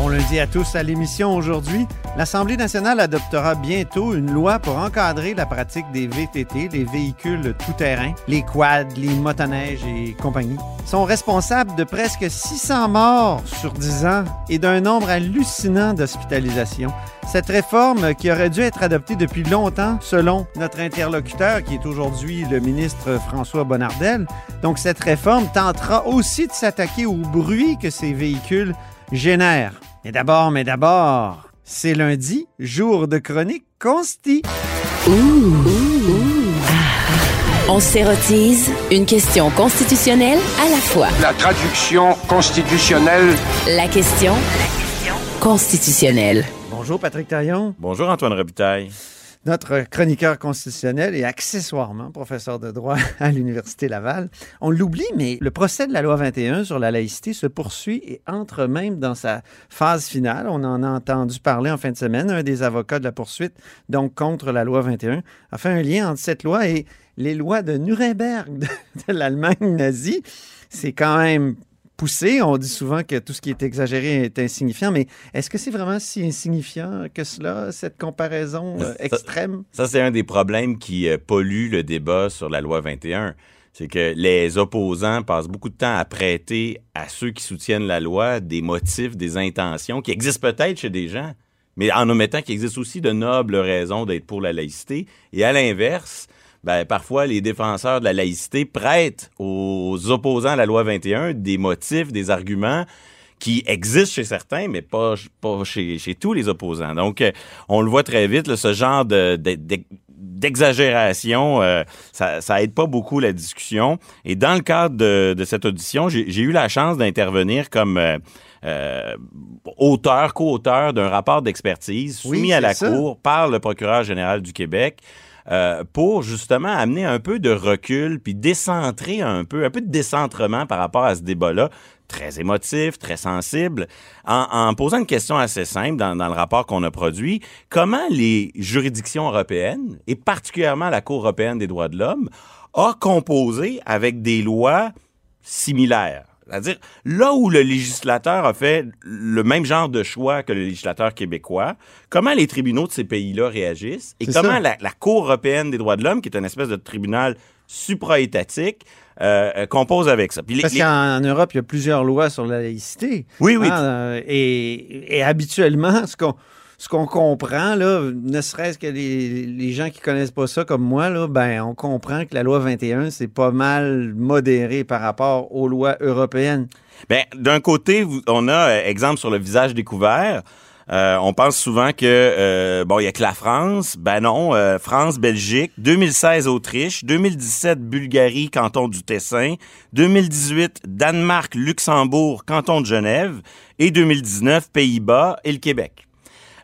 Bon lundi à tous à l'émission aujourd'hui. L'Assemblée nationale adoptera bientôt une loi pour encadrer la pratique des VTT, les véhicules tout-terrain, les quads, les motoneiges et compagnie. sont responsables de presque 600 morts sur 10 ans et d'un nombre hallucinant d'hospitalisations. Cette réforme, qui aurait dû être adoptée depuis longtemps, selon notre interlocuteur, qui est aujourd'hui le ministre François Bonnardel, donc cette réforme tentera aussi de s'attaquer au bruit que ces véhicules génèrent. Mais d'abord, mais d'abord, c'est lundi, jour de chronique consti. On s'érotise une question constitutionnelle à la fois. La traduction constitutionnelle. La question constitutionnelle. Bonjour Patrick Taillon, Bonjour Antoine Robitaille. Notre chroniqueur constitutionnel et accessoirement professeur de droit à l'Université Laval. On l'oublie, mais le procès de la loi 21 sur la laïcité se poursuit et entre même dans sa phase finale. On en a entendu parler en fin de semaine. Un des avocats de la poursuite, donc contre la loi 21, a fait un lien entre cette loi et les lois de Nuremberg de, de l'Allemagne nazie. C'est quand même poussé. On dit souvent que tout ce qui est exagéré est insignifiant, mais est-ce que c'est vraiment si insignifiant que cela, cette comparaison euh, Ça- extrême? Ça, c'est un des problèmes qui euh, pollue le débat sur la loi 21. C'est que les opposants passent beaucoup de temps à prêter à ceux qui soutiennent la loi des motifs, des intentions qui existent peut-être chez des gens, mais en omettant qu'il existe aussi de nobles raisons d'être pour la laïcité. Et à l'inverse, ben, parfois, les défenseurs de la laïcité prêtent aux opposants à la loi 21 des motifs, des arguments qui existent chez certains, mais pas, pas chez, chez tous les opposants. Donc, euh, on le voit très vite, là, ce genre de, de- de- d'exagération, euh, ça, ça aide pas beaucoup la discussion. Et dans le cadre de, de cette audition, j'ai eu la chance d'intervenir comme euh, euh, auteur, co-auteur d'un rapport d'expertise Oui, soumis à la ça. Cour par le procureur général du Québec. Euh, pour justement amener un peu de recul puis décentrer un peu, un peu de décentrement par rapport à ce débat-là, très émotif, très sensible, en, posant une question assez simple dans, dans le rapport qu'on a produit. Comment les juridictions européennes, et particulièrement la Cour européenne des droits de l'homme, a composé avec des lois similaires? C'est-à-dire, là où le législateur a fait le même genre de choix que le législateur québécois, comment les tribunaux de ces pays-là réagissent et comment la, la Cour européenne des droits de l'homme, qui est une espèce de tribunal supra-étatique, euh, compose avec ça. Les- Parce les- qu'en Europe, il y a plusieurs lois sur la laïcité. Oui, oui. Hein, euh, et, et habituellement, ce qu'on ce qu'on comprend, là, ne serait-ce que les, gens qui connaissent pas ça comme moi, là, ben, on comprend que la loi 21, c'est pas mal modéré par rapport aux lois européennes. Ben, d'un côté, on a euh, exemple sur le visage découvert. Euh, on pense souvent que euh, bon, il y a que la France. Ben non, euh, France, Belgique, 2016 Autriche, 2017 Bulgarie, canton du Tessin, 2018 Danemark, Luxembourg, canton de Genève et 2019 Pays-Bas et le Québec.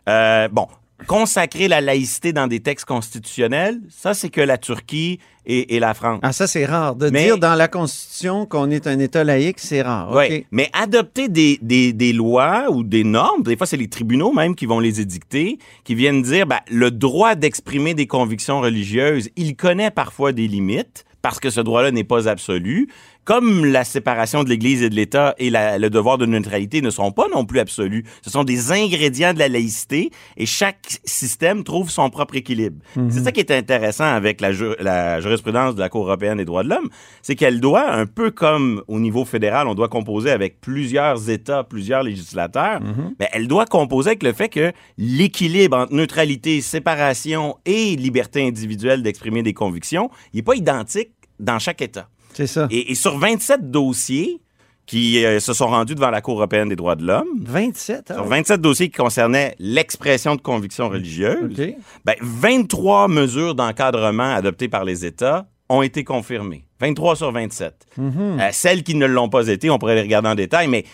Euh, bon, consacrer la laïcité dans des textes constitutionnels, ça c'est que la Turquie et, et la France. Ah, ça, c'est rare. De Mais- dire dans la Constitution qu'on est un État laïque, c'est rare. Oui, mais adopter des, des, des lois ou des normes, des fois c'est les tribunaux même qui vont les édicter, qui viennent dire ben, le droit d'exprimer des convictions religieuses, il connaît parfois des limites parce que ce droit-là n'est pas absolu. Comme la séparation de l'Église et de l'État et la- le devoir de neutralité ne sont pas non plus absolus. Ce sont des ingrédients de la laïcité et chaque système trouve son propre équilibre. C'est ça qui est intéressant avec la, ju- la jurisprudence de la Cour européenne des droits de l'homme, c'est qu'elle doit, un peu comme au niveau fédéral, on doit composer avec plusieurs États, plusieurs législateurs, mais elle doit composer avec le fait que l'équilibre entre neutralité, séparation et liberté individuelle d'exprimer des convictions, il n'est pas identique dans chaque État. C'est ça. Et, et sur 27 dossiers, qui euh, se sont rendus devant la Cour européenne des droits de l'homme. 27, ah Sur oui. 27 dossiers qui concernaient l'expression de convictions religieuses, OK. ben, 23 mesures d'encadrement adoptées par les États ont été confirmées. 23 sur 27. Mhm. Euh, celles qui ne l'ont pas été, on pourrait les regarder en détail, mais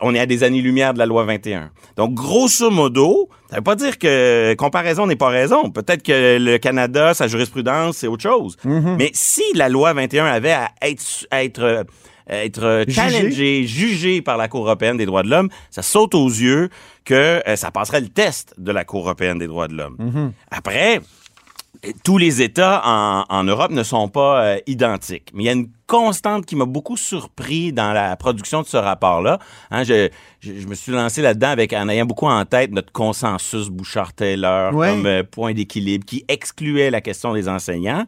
on est à des années-lumière de la loi 21. Donc, grosso modo, ça veut pas dire que comparaison n'est pas raison. Peut-être que le Canada, sa jurisprudence, c'est autre chose. Mhm. Mais si la loi 21 avait à être, à être, euh, être Jugée. challengée, jugée par la Cour européenne des droits de l'homme, ça saute aux yeux que euh, ça passerait le test de la Cour européenne des droits de l'homme. Mhm. Après, tous les États en, en Europe ne sont pas euh, identiques. Mais il y a une constante qui m'a beaucoup surpris dans la production de ce rapport-là. Hein, je, je, je me suis lancé là-dedans avec en ayant beaucoup en tête notre consensus Bouchard-Taylor Ouais. comme euh, point d'équilibre qui excluait la question des enseignants.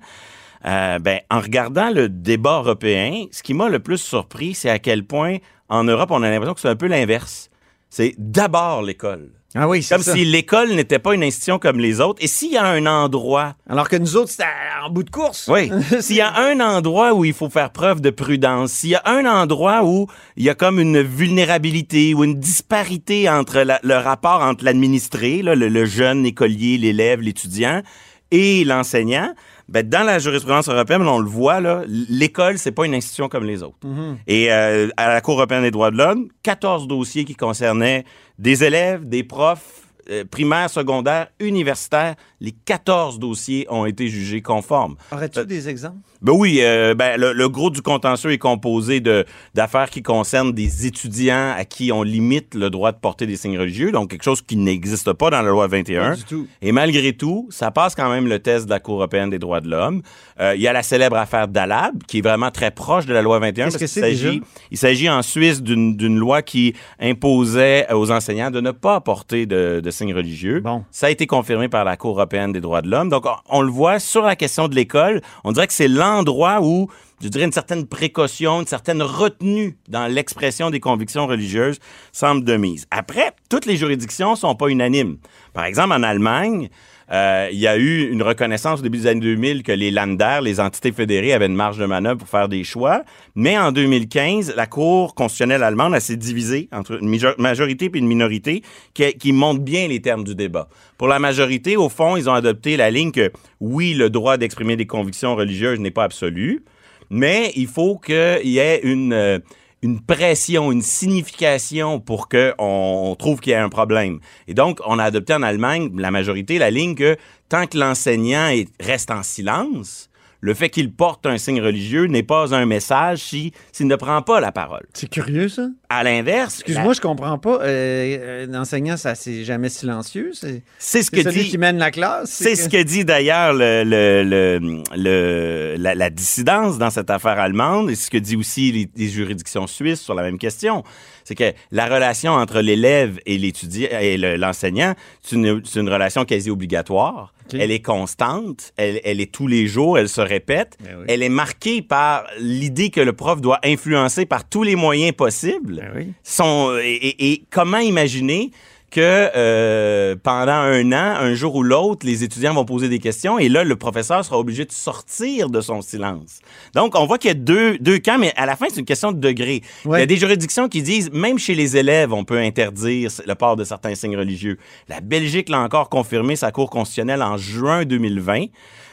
Euh, ben, en regardant le débat européen, ce qui m'a le plus surpris, c'est à quel point en Europe, on a l'impression que c'est un peu l'inverse. C'est d'abord l'école. Ah oui, c'est Comme ça. si l'école n'était pas une institution comme les autres. Et s'il y a un endroit Alors que nous autres, c'était en bout de course. oui. S'il y a un endroit où il faut faire preuve de prudence, s'il y a un endroit où il y a comme une vulnérabilité ou une disparité entre la- le rapport entre l'administré, là, le, le jeune écolier, l'élève, l'étudiant, et l'enseignant, ben, dans la jurisprudence européenne, on le voit, là, l'école, c'est pas une institution comme les autres. Et euh, à la Cour européenne des droits de l'homme, 14 dossiers qui concernaient des élèves, des profs, euh, primaires, secondaires, universitaires. Les 14 dossiers ont été jugés conformes. Aurais-tu des exemples? Ben oui, euh, ben le, le gros du contentieux est composé de d'affaires qui concernent des étudiants à qui on limite le droit de porter des signes religieux, donc quelque chose qui n'existe pas dans la loi 21. Pas du tout. Et malgré tout, ça passe quand même le test de la Cour européenne des droits de l'homme. Euh, Il y a la célèbre affaire Dalab, qui est vraiment très proche de la loi 21. Qu'est-ce parce que qu'il s'agit-? Il s'agit en Suisse d'une d'une loi qui imposait aux enseignants de ne pas porter de, de signes religieux. Bon. Ça a été confirmé par la Cour européenne des droits de l'homme. Donc, on, on le voit sur la question de l'école. On dirait que c'est l'endroit où, je dirais, une certaine précaution, une certaine retenue dans l'expression des convictions religieuses semble de mise. Après, toutes les juridictions sont pas unanimes. Par exemple, en Allemagne, euh, il y a eu une reconnaissance au début des années 2000 que les Länder, les entités fédérées, avaient une marge de manœuvre pour faire des choix. Mais en 2015, la Cour constitutionnelle allemande elle s'est divisée entre une major- majorité et une minorité qui, qui montre bien les termes du débat. Pour la majorité, au fond, ils ont adopté la ligne que oui, le droit d'exprimer des convictions religieuses n'est pas absolu, mais il faut qu'il y ait une, euh, une pression, une signification pour qu'on on trouve qu'il y a un problème. Et donc, on a adopté en Allemagne, la majorité, la ligne que tant que l'enseignant est- reste en silence, le fait qu'il porte un signe religieux n'est pas un message si- s'il ne prend pas la parole. C'est curieux, ça. À l'inverse, Excuse-moi, je comprends pas. Euh, un enseignant, ça, c'est jamais silencieux. C'est ce que celui dit... qui mène la classe. C'est ce que dit d'ailleurs le, le, le, le- la, la dissidence dans cette affaire allemande et ce que dit aussi les, les juridictions suisses sur la même question. C'est que la relation entre l'élève et l'étudiant et le- l'enseignant, c'est une, relation quasi obligatoire. Elle est constante, elle, elle est tous les jours, elle se répète. Ben oui. Elle est marquée par l'idée que le prof doit influencer par tous les moyens possibles Ben oui. son, et, et- et comment imaginer que euh, pendant un an, un jour ou l'autre, les étudiants vont poser des questions et là, le professeur sera obligé de sortir de son silence. Donc, on voit qu'il y a deux, deux camps, mais à la fin, c'est une question de degré. Il y a des juridictions qui disent, même chez les élèves, on peut interdire le port de certains signes religieux. La Belgique l'a encore confirmé, sa Cour constitutionnelle, en juin 2020.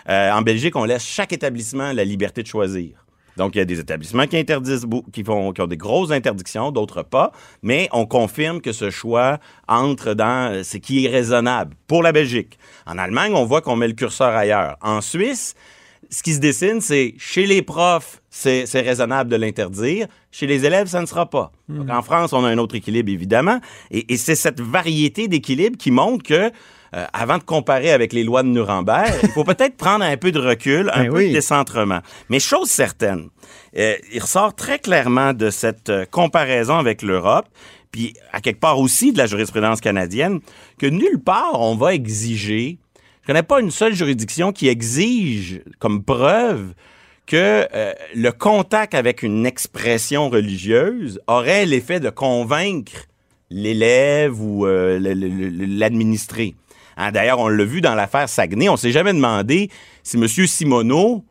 Euh, en Belgique, on laisse chaque établissement la liberté de choisir. Donc, il y a des établissements qui interdisent, qui, font, qui ont des grosses interdictions, d'autres pas, mais on confirme que ce choix entre dans euh, ce qui est raisonnable pour la Belgique. En Allemagne, on voit qu'on met le curseur ailleurs. En Suisse, ce qui se dessine, c'est chez les profs, c'est raisonnable de l'interdire. Chez les élèves, ça ne sera pas. Donc, en France, on a un autre équilibre, évidemment. Et, et c'est cette variété d'équilibre qui montre que, euh, avant de comparer avec les lois de Nuremberg, il faut peut-être prendre un peu de recul, un Ben peu oui. de décentrement. Mais chose certaine, euh, il ressort très clairement de cette euh, comparaison avec l'Europe, puis à quelque part aussi de la jurisprudence canadienne, que nulle part on va exiger je connais pas une seule juridiction qui exige comme preuve que euh, le contact avec une expression religieuse aurait l'effet de convaincre l'élève ou euh, l'administré. Hein, D'ailleurs, on l'a vu dans l'affaire Saguenay. On s'est jamais demandé si M. Simoneau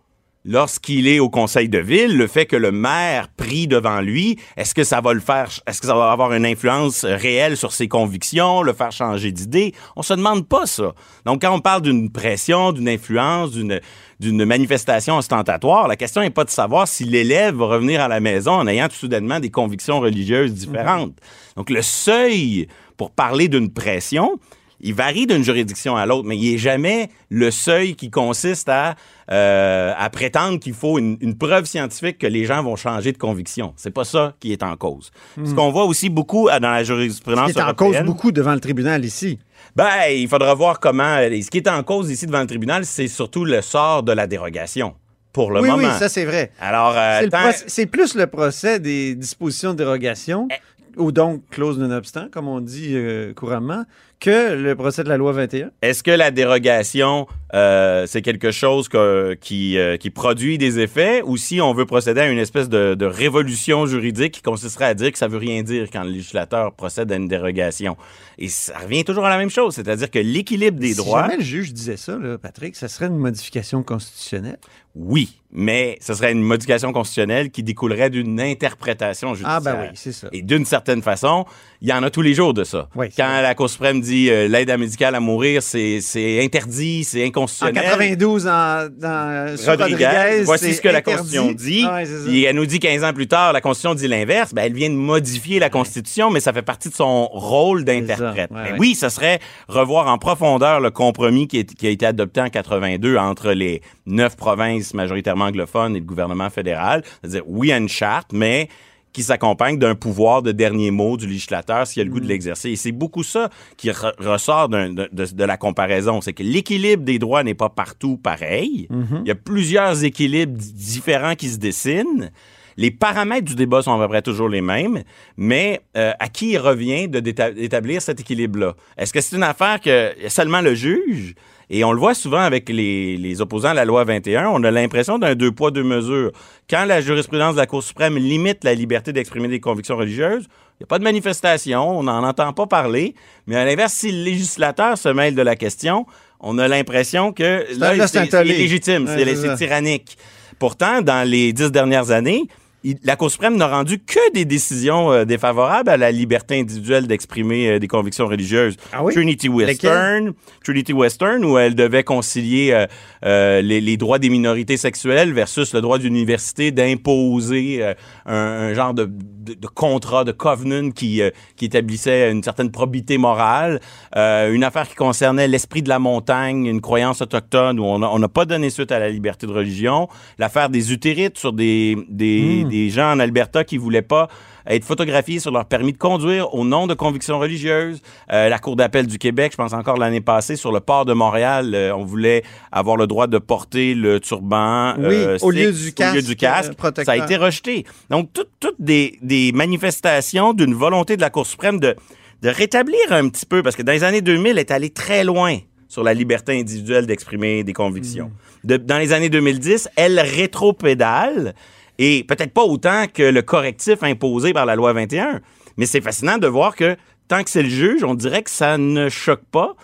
lorsqu'il est au conseil de ville, le fait que le maire prie devant lui, est-ce que ça va le faire, est-ce que ça va avoir une influence réelle sur ses convictions, le faire changer d'idée? On se demande pas ça. Donc, quand on parle d'une pression, d'une influence, d'une, d'une manifestation ostentatoire, la question n'est pas de savoir si l'élève va revenir à la maison en ayant tout soudainement des convictions religieuses différentes. Donc, le seuil pour parler d'une pression, il varie d'une juridiction à l'autre, mais il n'est jamais le seuil qui consiste à, euh, à prétendre qu'il faut une, une preuve scientifique que les gens vont changer de conviction. C'est pas ça qui est en cause. Ce qu'on voit aussi beaucoup dans la jurisprudence Qui est en cause beaucoup devant le tribunal ici. ben, il faudra voir comment. euh, Ce qui est en cause ici devant le tribunal, c'est surtout le sort de la dérogation. Pour le oui, moment. oui, ça c'est vrai. Alors, euh, C'est plus le procès des dispositions de dérogation, Eh. ou donc clause non-obstant, comme on dit euh, couramment, que le procès de la loi 21. est-ce que la dérogation, euh, c'est quelque chose que- qui, euh, qui produit des effets ou si on veut procéder à une espèce de, de révolution juridique qui consisterait à dire que ça veut rien dire quand le législateur procède à une dérogation? Et ça revient toujours à la même chose, c'est-à-dire que l'équilibre des si droits, jamais le juge disait ça, là, Patrick, ça serait une modification constitutionnelle? oui, mais ce serait une modification constitutionnelle qui découlerait d'une interprétation judiciaire. Ah ben oui, c'est ça. Et d'une certaine façon, il y en a tous les jours de ça. Oui, Quand la Cour suprême dit euh, l'aide à médicale à mourir, c'est interdit, c'est En inconstitutionnel. 92, en, dans, sur Rodriguez, Rodriguez, voici ce que la. Constitution dit. Ah ouais. Et elle nous dit 15 ans plus tard, la Constitution dit l'inverse. Ben, elle vient de modifier la Constitution, mais ça fait partie de son rôle d'interprète. Ouais, Ben. Oui, ça serait revoir en profondeur le compromis qui, est- qui a été adopté en 82 entre les neuf provinces majoritairement anglophones et le gouvernement fédéral. C'est-à-dire, oui à une charte, mais qui s'accompagne d'un pouvoir de dernier mot du législateur s'il a le goût de l'exercer. Et c'est beaucoup ça qui re- ressort de, de- de la comparaison. C'est que l'équilibre des droits n'est pas partout pareil. Il y a plusieurs équilibres différents qui se dessinent. Les paramètres du débat sont à peu près toujours les mêmes, mais euh, à qui il revient d'établir cet équilibre-là? Est-ce que c'est une affaire que seulement le juge? Et on le voit souvent avec les, les opposants à la loi 21, on a l'impression d'un deux poids, deux mesures. Quand la jurisprudence de la Cour suprême limite la liberté d'exprimer des convictions religieuses, il n'y a pas de manifestation, on n'en entend pas parler. Mais à l'inverse, si le législateur se mêle de la question, on a l'impression que là, c'est illégitime, Ouais, c'est tyrannique. Pourtant, dans les dix dernières années, il- la Cour suprême n'a rendu que des décisions euh, défavorables à la liberté individuelle d'exprimer euh, des convictions religieuses. Ah oui? Trinity Western, Trinity Western, où elle devait concilier euh, les, les droits des minorités sexuelles versus le droit d'une université d'imposer un, un genre de, de- de contrat, de covenant qui, euh, qui établissait une certaine probité morale. Euh, une affaire qui concernait l'esprit de la montagne, une croyance autochtone où on n'a pas donné suite à la liberté de religion. L'affaire des utérites sur des, des, des gens en Alberta qui voulaient pas être photographiés sur leur permis de conduire au nom de convictions religieuses. Euh, la Cour d'appel du Québec, je pense encore l'année passée, sur le port de Montréal, euh, on voulait avoir le droit de porter le turban. Oui, euh, au lieu du au lieu casque, du casque. protecteur. Ça a été rejeté. Donc, toutes des, des manifestations d'une volonté de la Cour suprême de, de rétablir un petit peu, parce que dans les années 2000, elle est allée très loin sur la liberté individuelle d'exprimer des convictions. De- dans les années 2010, elle rétropédale, et peut-être pas autant que le correctif imposé par la loi 21, mais c'est fascinant de voir que tant que c'est le juge, on dirait que ça ne choque pas.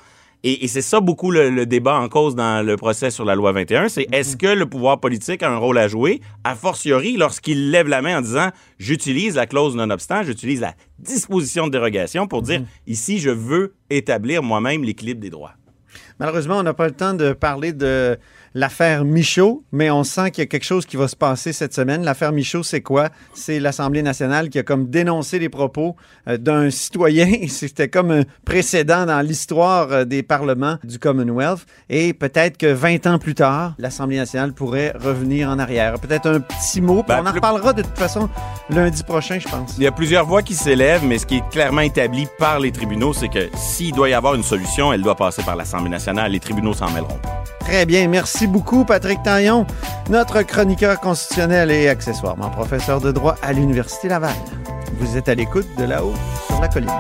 Et, et c'est ça beaucoup le, le débat en cause dans le procès sur la loi 21, c'est est-ce que le pouvoir politique a un rôle à jouer, a fortiori lorsqu'il lève la main en disant j'utilise la clause non-obstant, j'utilise la disposition de dérogation pour dire ici je veux établir moi-même l'équilibre des droits. Malheureusement, on n'a pas le temps de parler de l'affaire Michaud, mais on sent qu'il y a quelque chose qui va se passer cette semaine. L'affaire Michaud, c'est quoi? C'est l'Assemblée nationale qui a comme dénoncé les propos euh, d'un citoyen. C'était comme un précédent dans l'histoire euh, des parlements du Commonwealth. Et peut-être que 20 ans plus tard, l'Assemblée nationale pourrait revenir en arrière. Peut-être un petit mot, puis Ben, on en reparlera de toute façon lundi prochain, je pense. Il y a plusieurs voix qui s'élèvent, mais ce qui est clairement établi par les tribunaux, c'est que s'il doit y avoir une solution, elle doit passer par l'Assemblée nationale. Les tribunaux s'en mêleront. Très bien, merci beaucoup Patrick Taillon, notre chroniqueur constitutionnel et accessoirement professeur de droit à l'Université Laval. Vous êtes à l'écoute de là-haut sur la colline.